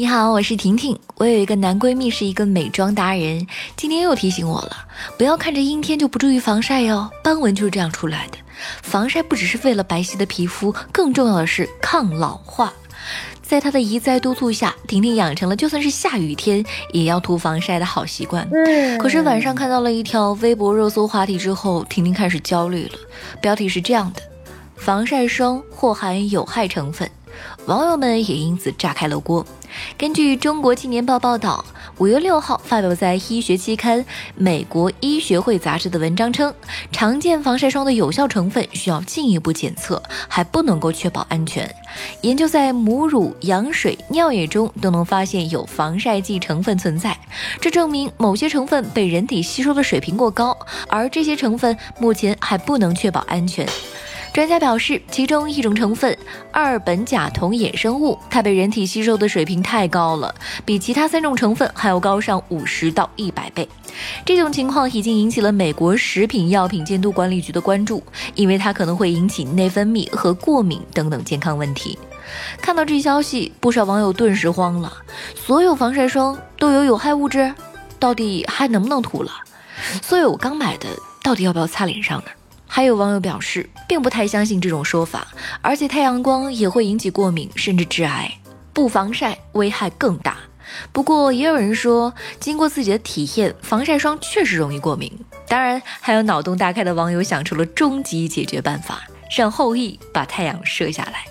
你好，我是婷婷。我有一个男闺蜜是一个美妆达人，今天又提醒我了，不要看着阴天就不注意防晒哟，斑纹就是这样出来的。防晒不只是为了白皙的皮肤，更重要的是抗老化。在他的一再督促下，婷婷养成了就算是下雨天也要涂防晒的好习惯。可是晚上看到了一条微博热搜话题之后，婷婷开始焦虑了。标题是这样的：防晒霜或含有害成分。网友们也因此炸开了锅。根据中国青年报报道，五月六号发表在医学期刊《美国医学会杂志》的文章称，常见防晒霜的有效成分需要进一步检测，还不能够确保安全。研究在母乳、羊水、尿液中都能发现有防晒剂成分存在，这证明某些成分被人体吸收的水平过高，而这些成分目前还不能确保安全。专家表示，其中一种成分二苯甲酮衍生物，它被人体吸收的水平太高了，比其他三种成分还要高上五十到一百倍。这种情况已经引起了美国食品药品监督管理局的关注，因为它可能会引起内分泌和过敏等等健康问题。看到这消息，不少网友顿时慌了：所有防晒霜都有有害物质，到底还能不能涂了？所以我刚买的，到底要不要擦脸上呢？还有网友表示，并不太相信这种说法，而且太阳光也会引起过敏，甚至致癌，不防晒危害更大。不过，也有人说，经过自己的体验，防晒霜确实容易过敏。当然，还有脑洞大开的网友想出了终极解决办法，让后羿把太阳射下来。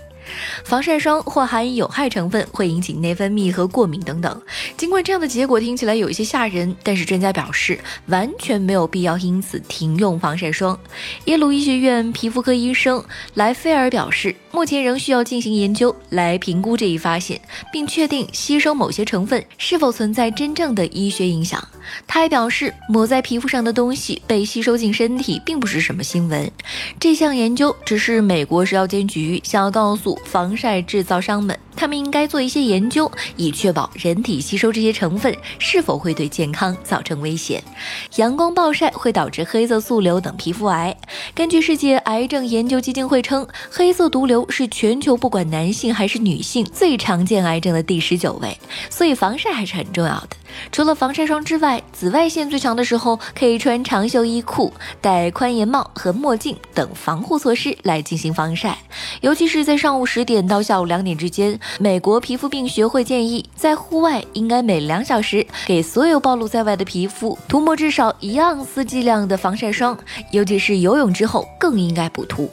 防晒霜或含有害成分，会引起内分泌和过敏等等。尽管这样的结果听起来有一些吓人，但是专家表示完全没有必要因此停用防晒霜。耶鲁医学院皮肤科医生莱菲尔表示，目前仍需要进行研究来评估这一发现，并确定吸收某些成分是否存在真正的医学影响。他还表示，抹在皮肤上的东西被吸收进身体，并不是什么新闻。这项研究只是美国食药监局想要告诉。防晒制造商们，他们应该做一些研究，以确保人体吸收这些成分是否会对健康造成威胁。阳光暴晒会导致黑色素瘤等皮肤癌。根据世界癌症研究基金会称，黑色毒瘤是全球不管男性还是女性最常见癌症的第十九位，所以防晒还是很重要的。除了防晒霜之外，紫外线最强的时候，可以穿长袖衣裤、戴宽檐帽和墨镜等防护措施来进行防晒。尤其是在上午十点到下午两点之间，美国皮肤病学会建议，在户外应该每两小时给所有暴露在外的皮肤涂抹至少一盎司剂量的防晒霜，尤其是游泳之后更应该补涂。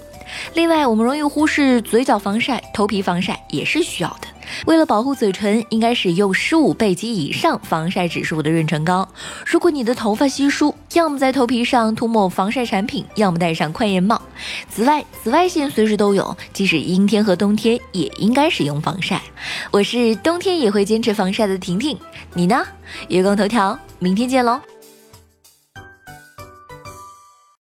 另外，我们容易忽视嘴角防晒、头皮防晒也是需要的。为了保护嘴唇，应该使用十五倍及以上防晒指数的润唇膏。如果你的头发稀疏，要么在头皮上涂抹防晒产品，要么戴上宽檐帽。此外，紫外线随时都有，即使阴天和冬天也应该使用防晒。我是冬天也会坚持防晒的婷婷，你呢？月光头条，明天见喽。